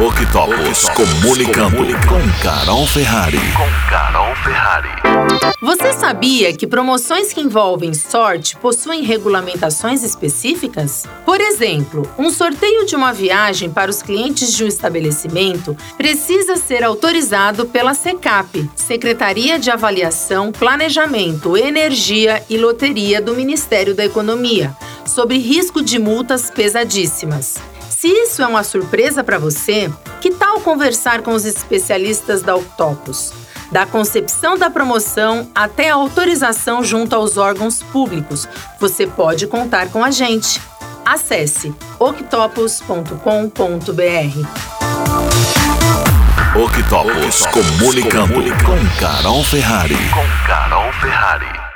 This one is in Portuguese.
Octopus comunicando com Carol Ferrari. Com Carol Ferrari. Você sabia que promoções que envolvem sorte possuem regulamentações específicas? Por exemplo, um sorteio de uma viagem para os clientes de um estabelecimento precisa ser autorizado pela SECAP, Secretaria de Avaliação, Planejamento, Energia e Loteria do Ministério da Economia, sob risco de multas pesadíssimas. Se isso é uma surpresa para você, que tal conversar com os especialistas da Octopus? Da concepção da promoção até a autorização junto aos órgãos públicos, você pode contar com a gente. Acesse octopus.com.br. Octopus comunicando com Carol Ferrari. Com Carol Ferrari.